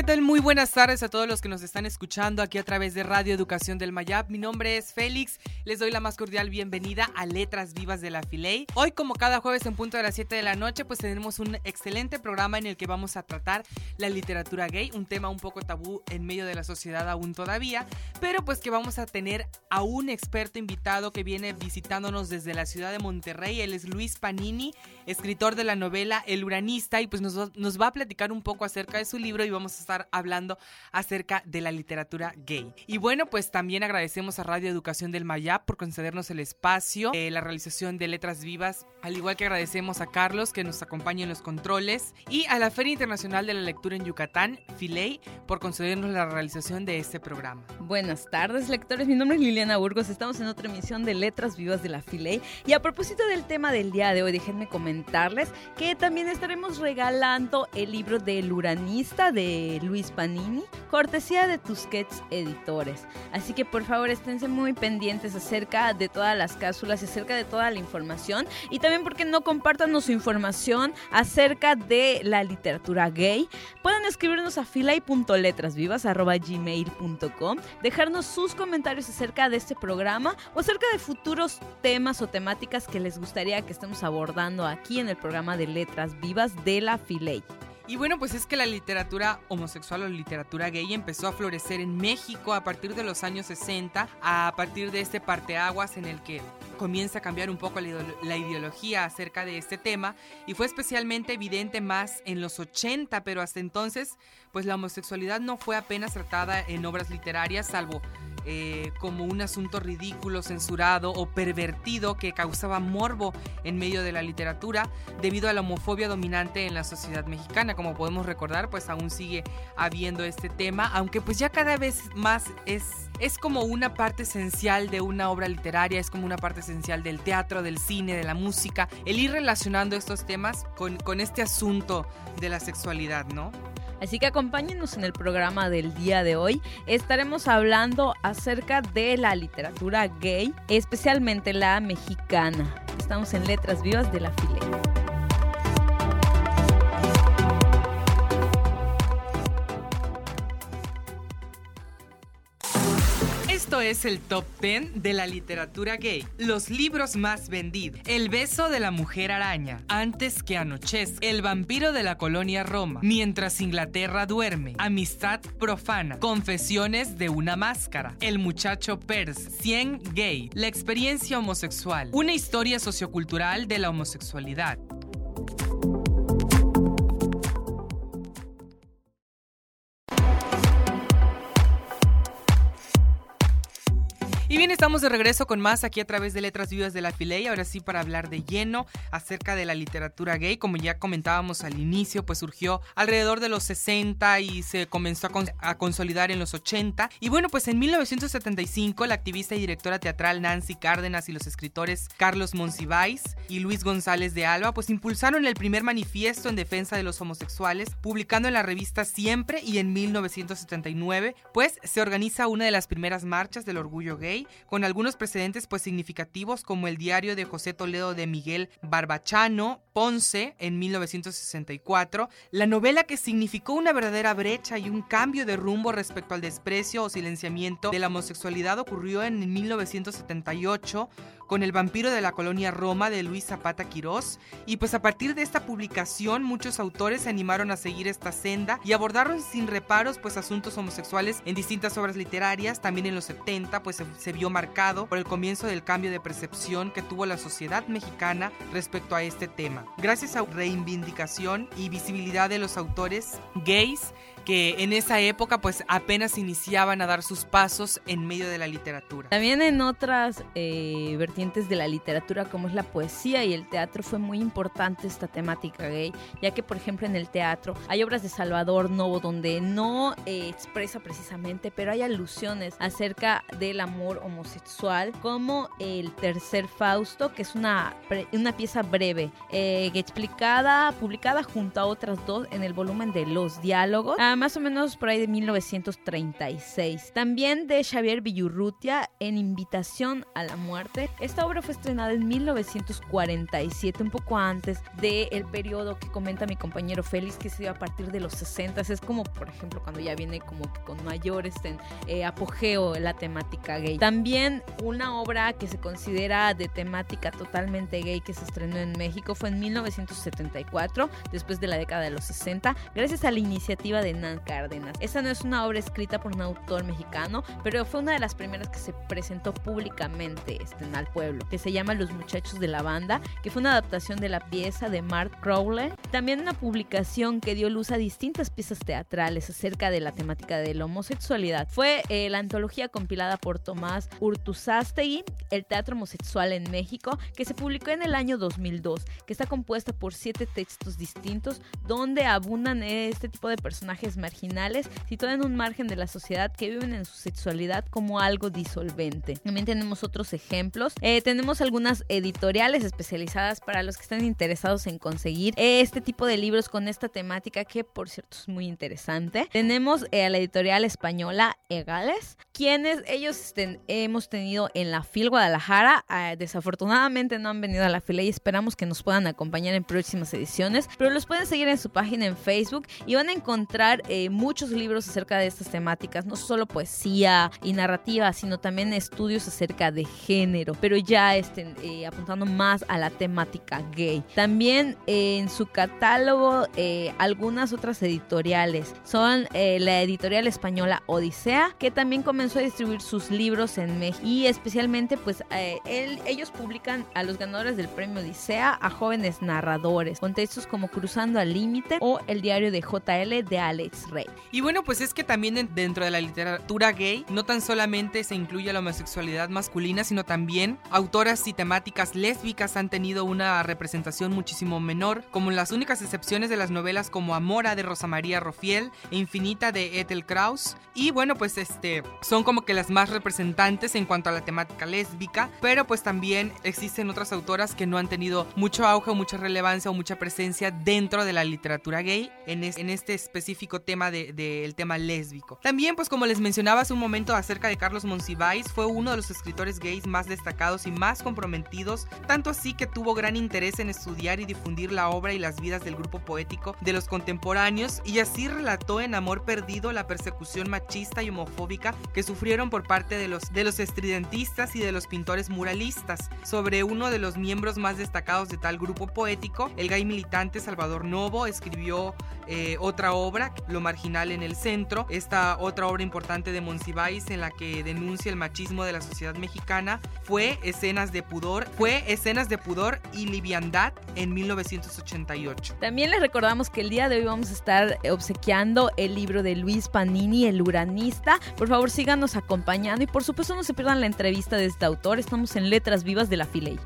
¿Qué tal? Muy buenas tardes a todos los que nos están escuchando aquí a través de Radio Educación del Mayab. Mi nombre es Félix. Les doy la más cordial bienvenida a Letras Vivas de la Filey. Hoy, como cada jueves en punto de las 7 de la noche, pues tenemos un excelente programa en el que vamos a tratar la literatura gay, un tema un poco tabú en medio de la sociedad aún todavía, pero pues que vamos a tener a un experto invitado que viene visitándonos desde la ciudad de Monterrey. Él es Luis Panini, escritor de la novela El Uranista y pues nos, nos va a platicar un poco acerca de su libro y vamos a estar hablando acerca de la literatura gay. Y bueno, pues también agradecemos a Radio Educación del Mayab por concedernos el espacio, eh, la realización de Letras Vivas, al igual que agradecemos a Carlos que nos acompaña en los controles y a la Feria Internacional de la Lectura en Yucatán, Filey, por concedernos la realización de este programa. Buenas tardes, lectores. Mi nombre es Liliana Burgos. Estamos en otra emisión de Letras Vivas de la Filey. Y a propósito del tema del día de hoy, déjenme comentarles que también estaremos regalando el libro del Uranista de Luis Panini, cortesía de Tusquets Editores. Así que por favor esténse muy pendientes acerca de todas las cápsulas y acerca de toda la información. Y también porque no compartan su información acerca de la literatura gay. Pueden escribirnos a filay.letrasvivas.gmail.com, dejarnos sus comentarios acerca de este programa o acerca de futuros temas o temáticas que les gustaría que estemos abordando aquí en el programa de Letras Vivas de la Filey. Y bueno, pues es que la literatura homosexual o literatura gay empezó a florecer en México a partir de los años 60, a partir de este parteaguas en el que comienza a cambiar un poco la ideología acerca de este tema y fue especialmente evidente más en los 80, pero hasta entonces pues la homosexualidad no fue apenas tratada en obras literarias, salvo eh, como un asunto ridículo, censurado o pervertido que causaba morbo en medio de la literatura debido a la homofobia dominante en la sociedad mexicana. Como podemos recordar, pues aún sigue habiendo este tema, aunque pues ya cada vez más es, es como una parte esencial de una obra literaria, es como una parte esencial del teatro, del cine, de la música, el ir relacionando estos temas con, con este asunto de la sexualidad, ¿no? Así que acompáñenos en el programa del día de hoy. Estaremos hablando acerca de la literatura gay, especialmente la mexicana. Estamos en Letras Vivas de la Filera. Es el top 10 de la literatura gay. Los libros más vendidos. El beso de la mujer araña. Antes que anochezca. El vampiro de la colonia Roma. Mientras Inglaterra duerme. Amistad profana. Confesiones de una máscara. El muchacho Pers. 100 gay. La experiencia homosexual. Una historia sociocultural de la homosexualidad. Bien, estamos de regreso con más aquí a través de Letras Vivas de la Filey. Ahora sí, para hablar de lleno acerca de la literatura gay. Como ya comentábamos al inicio, pues surgió alrededor de los 60 y se comenzó a, a consolidar en los 80. Y bueno, pues en 1975, la activista y directora teatral Nancy Cárdenas y los escritores Carlos Monsiváis y Luis González de Alba, pues impulsaron el primer manifiesto en defensa de los homosexuales, publicando en la revista Siempre. Y en 1979, pues se organiza una de las primeras marchas del orgullo gay con algunos precedentes pues significativos como el diario de José Toledo de Miguel Barbachano, Ponce, en 1964, la novela que significó una verdadera brecha y un cambio de rumbo respecto al desprecio o silenciamiento de la homosexualidad ocurrió en 1978 con El vampiro de la colonia Roma de Luis Zapata Quirós. Y pues a partir de esta publicación muchos autores se animaron a seguir esta senda y abordaron sin reparos pues asuntos homosexuales en distintas obras literarias. También en los 70 pues se, se vio marcado por el comienzo del cambio de percepción que tuvo la sociedad mexicana respecto a este tema. Gracias a reivindicación y visibilidad de los autores gays, que en esa época pues apenas iniciaban a dar sus pasos en medio de la literatura. También en otras eh, vertientes de la literatura como es la poesía y el teatro fue muy importante esta temática gay, ya que por ejemplo en el teatro hay obras de Salvador Novo donde no eh, expresa precisamente, pero hay alusiones acerca del amor homosexual, como el tercer Fausto, que es una, una pieza breve, eh, explicada, publicada junto a otras dos en el volumen de Los Diálogos, ah, más o menos por ahí de 1936. También de Xavier Villurrutia en Invitación a la Muerte. Esta obra fue estrenada en 1947, un poco antes del periodo que comenta mi compañero Félix, que se dio a partir de los 60. Es como, por ejemplo, cuando ya viene como que con mayor este, eh, apogeo la temática gay. También una obra que se considera de temática totalmente gay que se estrenó en México fue en 1974, después de la década de los 60, gracias a la iniciativa de Cárdenas. Esta no es una obra escrita por un autor mexicano, pero fue una de las primeras que se presentó públicamente este, al pueblo, que se llama Los Muchachos de la Banda, que fue una adaptación de la pieza de Mark Crowley. También una publicación que dio luz a distintas piezas teatrales acerca de la temática de la homosexualidad. Fue eh, la antología compilada por Tomás Urtuzástegui, El Teatro Homosexual en México, que se publicó en el año 2002, que está compuesta por siete textos distintos donde abundan este tipo de personajes marginales situados en un margen de la sociedad que viven en su sexualidad como algo disolvente. También tenemos otros ejemplos. Eh, tenemos algunas editoriales especializadas para los que están interesados en conseguir este tipo de libros con esta temática que por cierto es muy interesante. Tenemos eh, a la editorial española Egales, quienes ellos hemos tenido en la FIL Guadalajara. Ah, desafortunadamente no han venido a la fila y esperamos que nos puedan acompañar en próximas ediciones, pero los pueden seguir en su página en Facebook y van a encontrar eh, muchos libros acerca de estas temáticas, no solo poesía y narrativa, sino también estudios acerca de género, pero ya estén eh, apuntando más a la temática gay. También eh, en su catálogo algunas otras editoriales son la editorial española Odisea, que también comenzó a distribuir sus libros en México y especialmente pues ellos publican a los ganadores del premio Odisea a jóvenes narradores con textos como Cruzando al Límite o El diario de JL de Alex Y bueno, pues es que también dentro de la literatura gay no tan solamente se incluye la homosexualidad masculina, sino también autoras y temáticas lésbicas han tenido una representación muchísimo menor, como las únicas excepciones de las novelas como Amora de Rosa María Rofiel e Infinita de Ethel Kraus. Y bueno, pues este son como que las más representantes en cuanto a la temática lésbica, pero pues también existen otras autoras que no han tenido mucho auge o mucha relevancia o mucha presencia dentro de la literatura gay en, este específico tema del tema lésbico. También pues como les mencionaba hace un momento acerca de Carlos Monsiváis, fue uno de los escritores gays más destacados y más comprometidos, tanto así que tuvo gran interés en estudiar y difundir la obra y las vidas del grupo poético de los contemporáneos y así relató en Amor Perdido la persecución machista y homofóbica que sufrieron por parte de los, de los estridentistas y de los pintores muralistas. Sobre uno de los miembros más destacados de tal grupo poético, el gay militante Salvador Novo escribió eh, otra obra, Lo marginal en el centro, esta otra obra importante de Monsiváis en la que denuncia el machismo de la sociedad mexicana, fue Escenas de pudor, fue Escenas de pudor y liviandad en 1988. También les recordamos que el día de hoy vamos a estar obsequiando el libro de Luis Panini, El Uranista. Por favor, síganos acompañando y por supuesto no se pierdan la entrevista de este autor. Estamos en Letras Vivas de la Filey.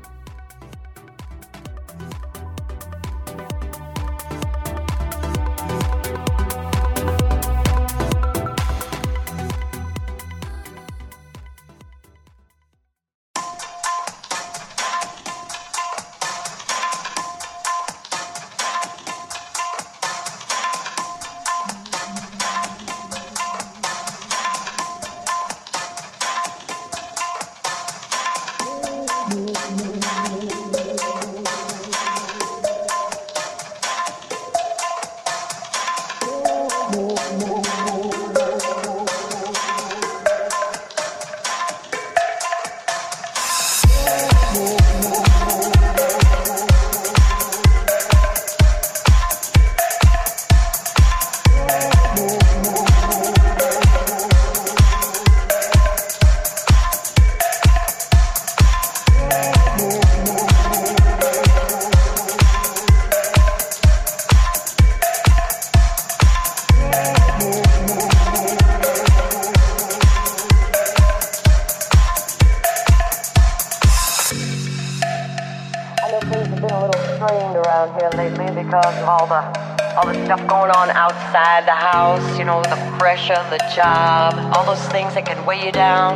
Job, all those things that can weigh you down.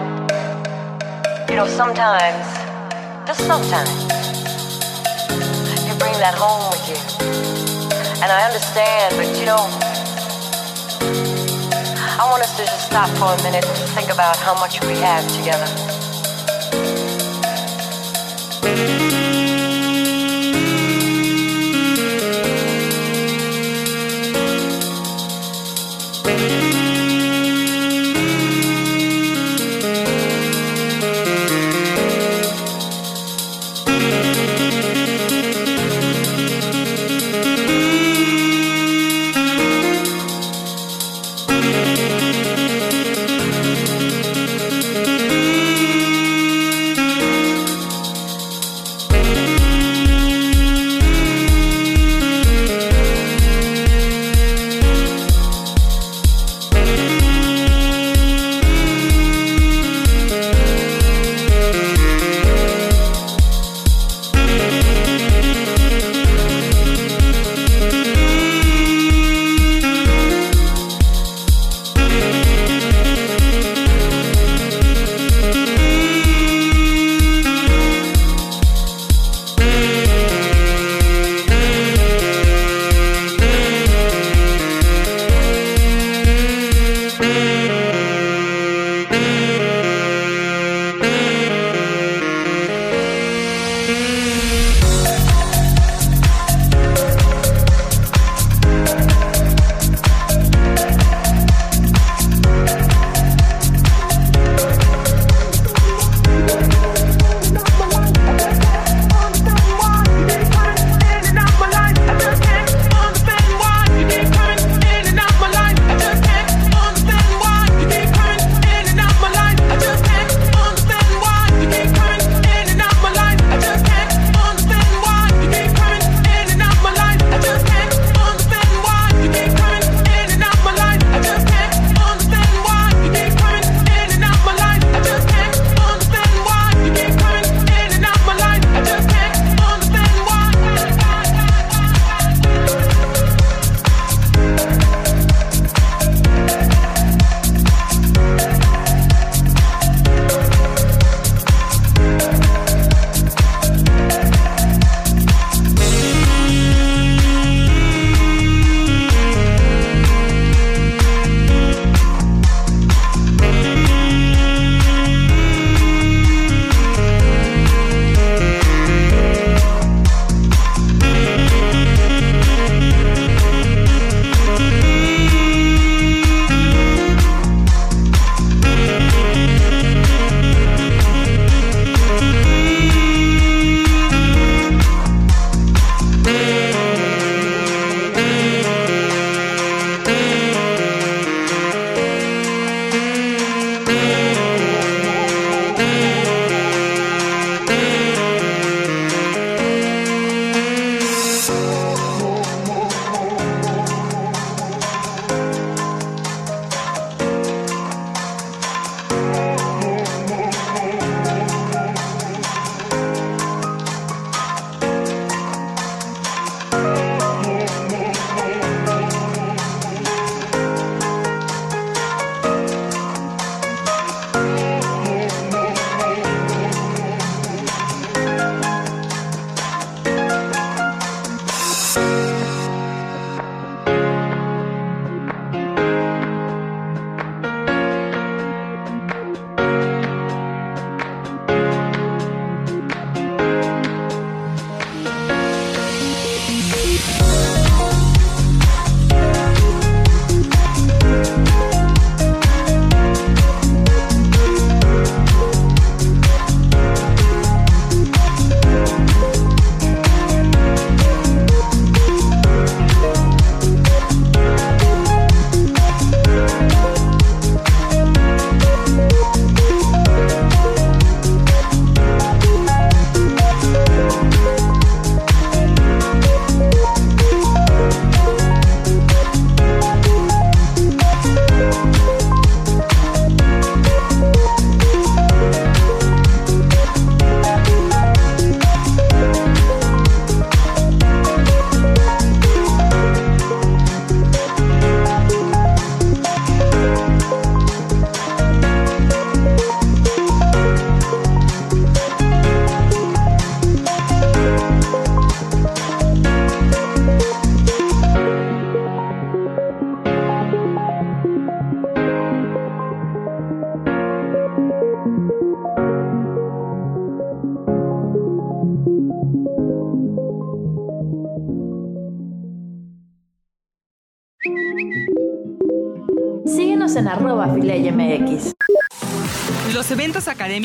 You know, sometimes, just sometimes, you bring that home with you. And I understand, but you know, I want us to just stop for a minute and think about how much we have together.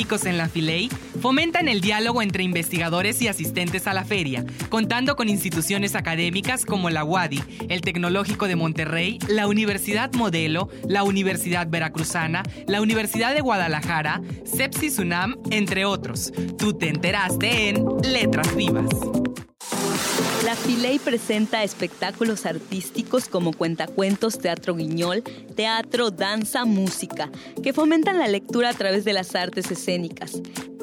En la Filey fomentan el diálogo entre investigadores y asistentes a la feria, contando con instituciones académicas como la UADI, el Tecnológico de Monterrey, la Universidad Modelo, la Universidad Veracruzana, la Universidad de Guadalajara, Sepsis UNAM, entre otros. Tú te enteraste en Letras Vivas. La Filey presenta espectáculos artísticos como cuentacuentos, teatro guiñol, teatro, danza, música, que fomentan la lectura a través de las artes escénicas.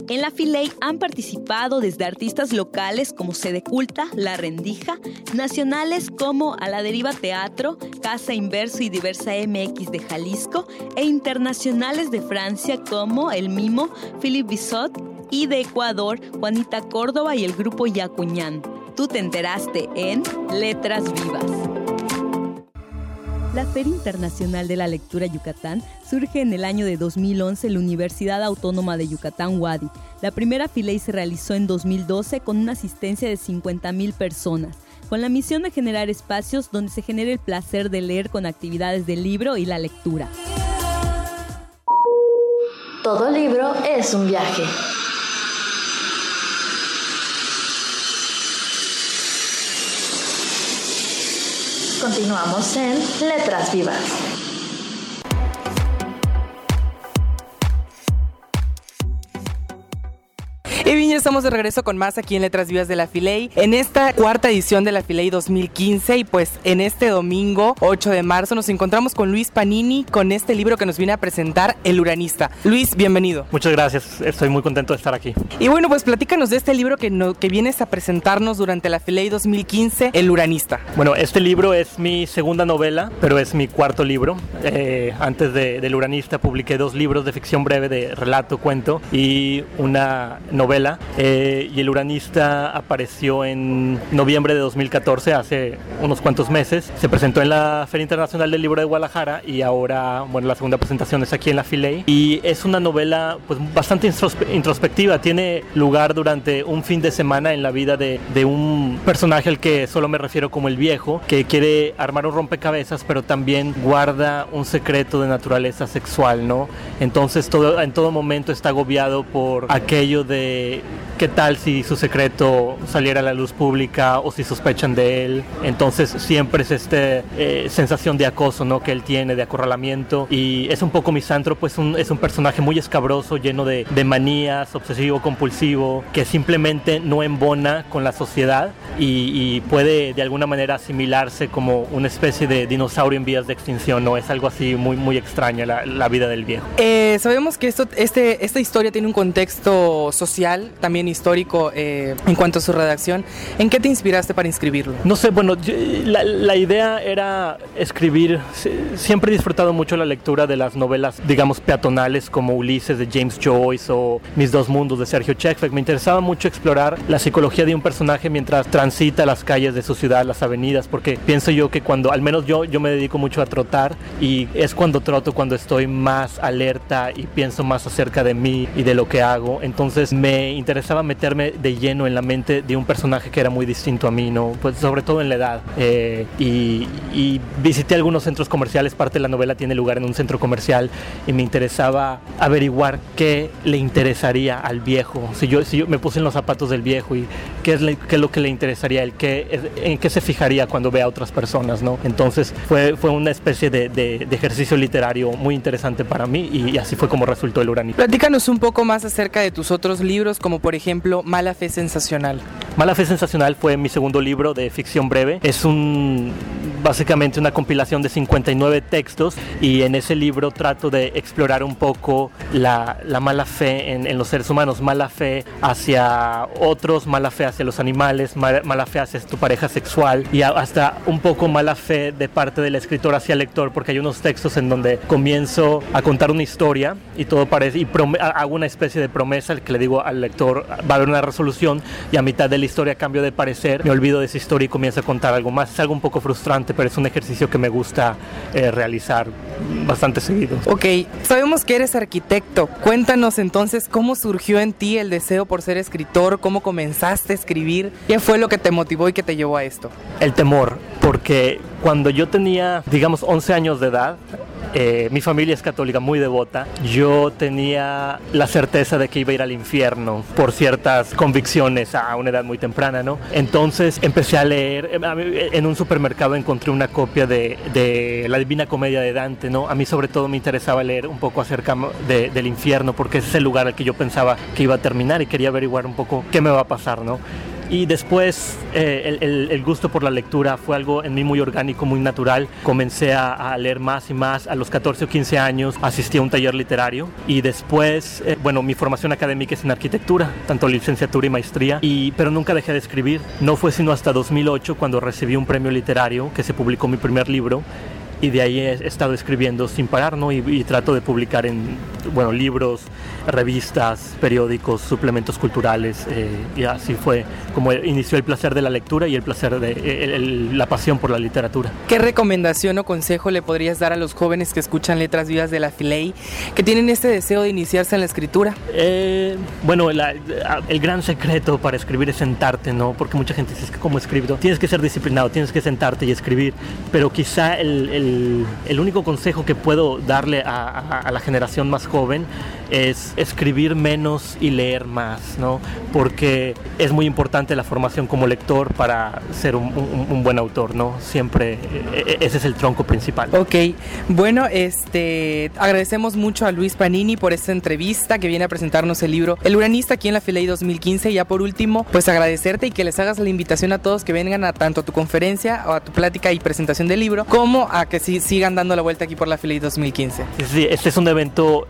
En la Filey han participado desde artistas locales como Sede Culta, La Rendija, nacionales como A la Deriva Teatro, Casa Inverso y Diversa MX de Jalisco, e internacionales de Francia como El Mimo, Philippe Bissot, y de Ecuador, Juanita Córdoba y el grupo Yacuñán. Tú te enteraste en Letras Vivas. La Feria Internacional de la Lectura Yucatán surge en el año de 2011 en la Universidad Autónoma de Yucatán, Wadi. La primera filey se realizó en 2012 con una asistencia de 50.000 personas, con la misión de generar espacios donde se genere el placer de leer con actividades del libro y la lectura. Todo libro es un viaje. Continuamos en Letras Vivas. Y bien, ya estamos de regreso con más aquí en Letras Vivas de la Filey, en esta cuarta edición de la Filey 2015 y pues en este domingo 8 de marzo nos encontramos con Luis Panini con este libro que nos viene a presentar El Uranista. Luis, bienvenido. Muchas gracias, estoy muy contento de estar aquí. Y bueno, pues platícanos de este libro que, no, que vienes a presentarnos durante la Filey 2015, El Uranista. Bueno, este libro es mi segunda novela, pero es mi cuarto libro. Eh, antes de, del Uranista publiqué dos libros de ficción breve de relato, cuento y una novela eh, y el uranista apareció en noviembre de 2014, hace unos cuantos meses. Se presentó en la Feria Internacional del Libro de Guadalajara y ahora, bueno, la segunda presentación es aquí en la Filey. Y es una novela pues bastante introspectiva, tiene lugar durante un fin de semana en la vida de, de un personaje al que solo me refiero como el viejo, que quiere armar un rompecabezas, pero también guarda un secreto de naturaleza sexual, ¿no? Entonces todo, en todo momento está agobiado por aquello de qué tal si su secreto saliera a la luz pública o si sospechan de él. Entonces siempre es esta eh, sensación de acoso ¿no? que él tiene, de acorralamiento. Y es un poco misantro, pues es un personaje muy escabroso, lleno de, manías, obsesivo, compulsivo, que simplemente no embona con la sociedad y, puede de alguna manera asimilarse como una especie de dinosaurio en vías de extinción. ¿no? Es algo así muy, muy extraño la, vida del viejo. Eh, sabemos que esto, este, esta historia tiene un contexto social también histórico eh, en cuanto a su redacción. ¿En qué te inspiraste para inscribirlo? No sé, bueno, la, idea era escribir, siempre he disfrutado mucho la lectura de las novelas, digamos, peatonales como Ulises de James Joyce o Mis dos mundos de Sergio Chekfek. Me interesaba mucho explorar la psicología de un personaje mientras transita las calles de su ciudad, las avenidas, porque pienso yo que cuando, al menos yo, yo me dedico mucho a trotar y es cuando troto cuando estoy más alerta y pienso más acerca de mí y de lo que hago. Entonces me interesaba meterme de lleno en la mente de un personaje que era muy distinto a mí, ¿no? Pues sobre todo en la edad. Eh, y, visité algunos centros comerciales, parte de la novela tiene lugar en un centro comercial y me interesaba averiguar qué le interesaría al viejo. Si yo, si yo me puse en los zapatos del viejo y qué es, qué es lo que le interesaría a él, qué, en qué se fijaría cuando ve a otras personas, ¿no? Entonces fue, fue una especie de, de, ejercicio literario muy interesante para mí y, así fue como resultó el uranio. Platícanos un poco más acerca de tus otros libros como por ejemplo Mala Fe Sensacional. Mala Fe Sensacional fue mi segundo libro de ficción breve. Es un básicamente una compilación de 59 textos y en ese libro trato de explorar un poco la, la mala fe en, los seres humanos, mala fe hacia otros, mala fe hacia los animales, mala, fe hacia tu pareja sexual y hasta un poco mala fe de parte del escritor hacia el lector porque hay unos textos en donde comienzo a contar una historia y todo parece y hago una especie de promesa que le digo al lector va a haber una resolución y a mitad de historia cambio de parecer, me olvido de esa historia y comienzo a contar algo más. Es algo un poco frustrante, pero es un ejercicio que me gusta eh, realizar bastante seguido. Ok, sabemos que eres arquitecto. Cuéntanos entonces cómo surgió en ti el deseo por ser escritor, cómo comenzaste a escribir, qué fue lo que te motivó y que te llevó a esto. El temor, porque cuando yo tenía, digamos, 11 años de edad, eh, mi familia es católica muy devota. Yo tenía la certeza de que iba a ir al infierno por ciertas convicciones a una edad muy temprana, ¿no? Entonces empecé a leer. Eh, en un supermercado encontré una copia de, La Divina Comedia de Dante, ¿no? A mí sobre todo me interesaba leer un poco acerca de, del infierno porque es el lugar al que yo pensaba que iba a terminar y quería averiguar un poco qué me va a pasar, ¿no? Y después eh, el, el, gusto por la lectura fue algo en mí muy orgánico, muy natural. Comencé a, a, leer más y más. A los 14 o 15 años asistí a un taller literario y después, eh, bueno, mi formación académica es en arquitectura, tanto licenciatura y maestría, y, pero nunca dejé de escribir. No fue sino hasta 2008 cuando recibí un premio literario que se publicó mi primer libro y de ahí he estado escribiendo sin parar, ¿no? Y, y, trato de publicar en, bueno, libros, revistas, periódicos, suplementos culturales, eh, y así fue como inició el placer de la lectura y el placer de el, el, la pasión por la literatura. ¿Qué recomendación o consejo le podrías dar a los jóvenes que escuchan Letras Vivas de la Filey, que tienen este deseo de iniciarse en la escritura? Eh, bueno, la, el gran secreto para escribir es sentarte, ¿no? Porque mucha gente dice, como escribo, tienes que ser disciplinado, tienes que sentarte y escribir, pero quizá el, el el, único consejo que puedo darle a, la generación más joven es escribir menos y leer más, ¿no? Porque es muy importante la formación como lector para ser un, buen autor, ¿no? Siempre ese es el tronco principal. Ok, bueno, este agradecemos mucho a Luis Panini por esta entrevista que viene a presentarnos el libro El Uranista aquí en la Filey 2015. Y ya por último, pues agradecerte y que les hagas la invitación a todos que vengan a tanto a tu conferencia o a tu plática y presentación del libro, como a que si, sigan dando la vuelta aquí por la Filey 2015. Sí, este es un evento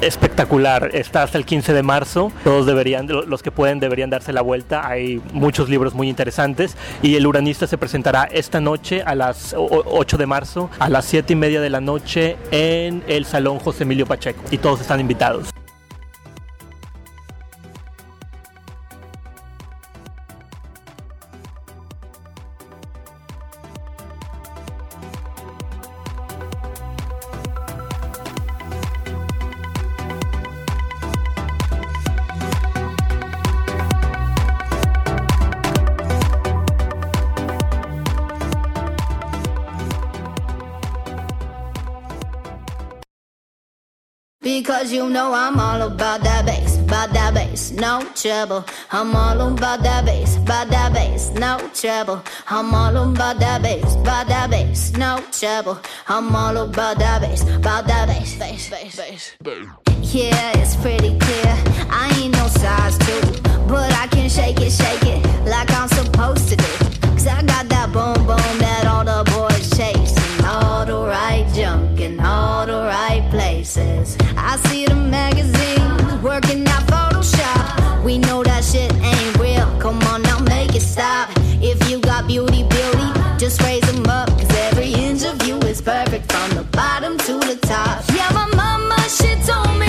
espectacular. Está hasta el 15 de marzo. Todos deberían, los que pueden, deberían darse la vuelta. Hay muchos libros muy interesantes. Y el Uranista se presentará esta noche a las 8 de marzo, a las 7 y media de la noche, en el Salón José Emilio Pacheco. Y todos están invitados. No trouble. I'm all about that bass, about that bass, no trouble. I'm all about that bass, about that bass, no trouble. I'm all about that bass, about that bass, bass, bass, bass. Yeah, it's pretty clear. I ain't no size two, but I can shake it, shake it like I'm supposed to do. Cause I got that boom boom that all the boys chase. And all the right junk in all the right places. I see the magazines stop. If you got beauty, beauty, just raise them up. Cause every inch of you is perfect from the bottom to the top. Yeah, my mama, she told me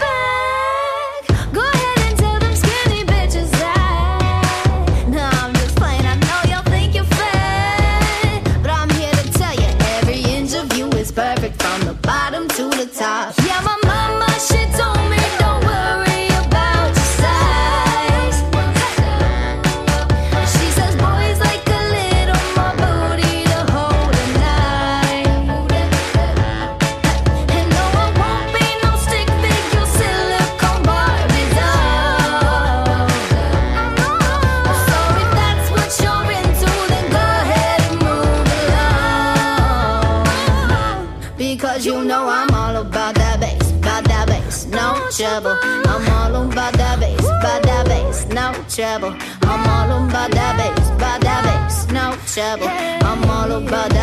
I'm all about that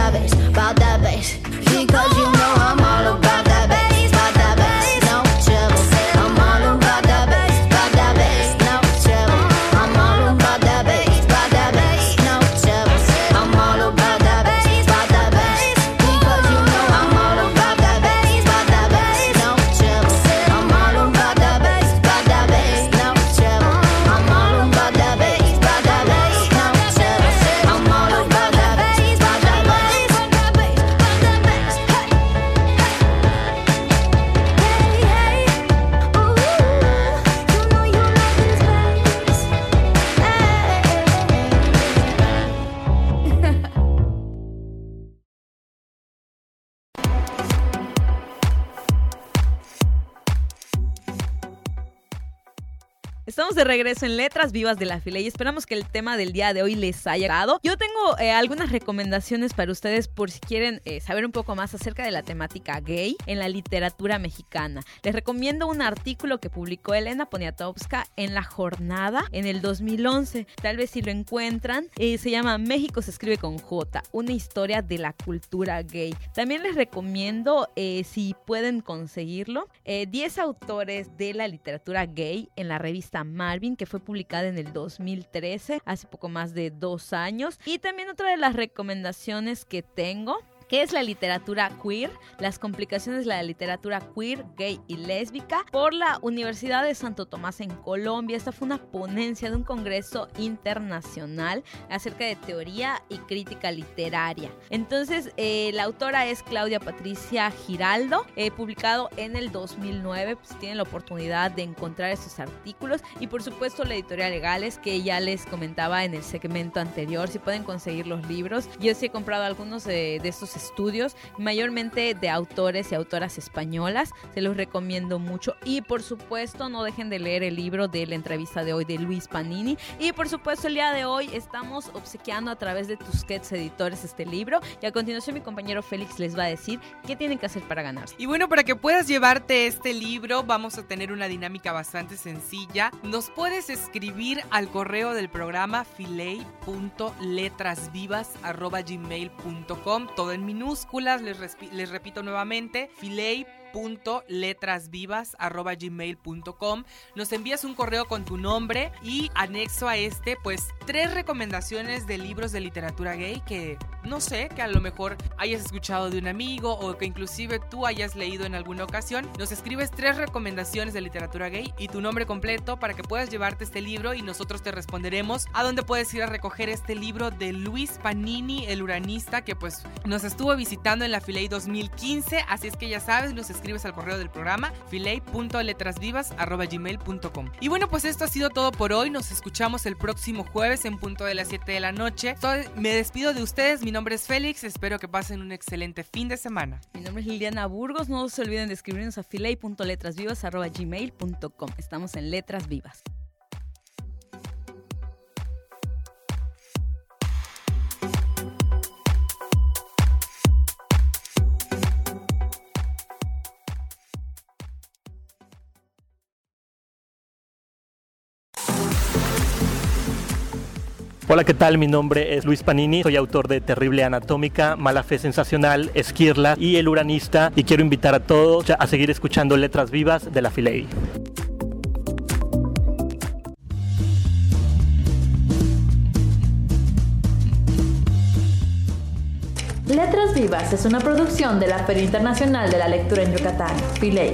de regreso en Letras Vivas de la Fila y esperamos que el tema del día de hoy les haya dado. Yo tengo eh, algunas recomendaciones para ustedes por si quieren eh, saber un poco más acerca de la temática gay en la literatura mexicana. Les recomiendo un artículo que publicó Elena Poniatowska en La Jornada en el 2011. Tal vez si lo encuentran, eh, se llama México se escribe con J, una historia de la cultura gay. También les recomiendo, si pueden conseguirlo, eh, 10 autores de la literatura gay en la revista Marvin, que fue publicada en el 2013, hace poco más de dos años. Y también otra de las recomendaciones que tengo ¿Qué es la literatura queer? Las complicaciones de la literatura queer, gay y lésbica por la Universidad de Santo Tomás en Colombia. Esta fue una ponencia de un congreso internacional acerca de teoría y crítica literaria. Entonces, eh, la autora es Claudia Patricia Giraldo, eh, publicado en el 2009. Pues, tienen la oportunidad de encontrar esos artículos. Y por supuesto, la editorial Legales, que ya les comentaba en el segmento anterior. Si pueden conseguir los libros. Yo sí he comprado algunos de estos estudios, mayormente de autores y autoras españolas. Se los recomiendo mucho. Y por supuesto, no dejen de leer el libro de la entrevista de hoy de Luis Panini. Y por supuesto, el día de hoy estamos obsequiando a través de Tusquets Editores este libro. Y a continuación, mi compañero Félix les va a decir qué tienen que hacer para ganarse. Y bueno, para que puedas llevarte este libro, vamos a tener una dinámica bastante sencilla. Nos puedes escribir al correo del programa filey.letrasvivas.gmail.com, todo en minúsculas, les, les repito nuevamente, filey gmail.com Nos envías un correo con tu nombre y anexo a este, pues, tres recomendaciones de libros de literatura gay que no sé, que a lo mejor hayas escuchado de un amigo o que inclusive tú hayas leído en alguna ocasión. Nos escribes tres recomendaciones de literatura gay y tu nombre completo para que puedas llevarte este libro y nosotros te responderemos a dónde puedes ir a recoger este libro de Luis Panini, el uranista, que pues nos estuvo visitando en la Filey 2015. Así es que ya sabes, nos escribes al correo del programa filey.letrasvivas.gmail.com. Y bueno, pues esto ha sido todo por hoy. Nos escuchamos el próximo jueves en punto de las 7 de la noche. Me despido de ustedes. Mi nombre es Félix. Espero que pasen un excelente fin de semana. Mi nombre es Liliana Burgos. No se olviden de escribirnos a filey.letrasvivas.gmail.com. Estamos en Letras Vivas. Hola, ¿qué tal? Mi nombre es Luis Panini, soy autor de Terrible Anatómica, Mala Fe Sensacional, Esquirla y El Uranista y quiero invitar a todos a seguir escuchando Letras Vivas de la Filey. Letras Vivas es una producción de la Feria Internacional de la Lectura en Yucatán, Filey.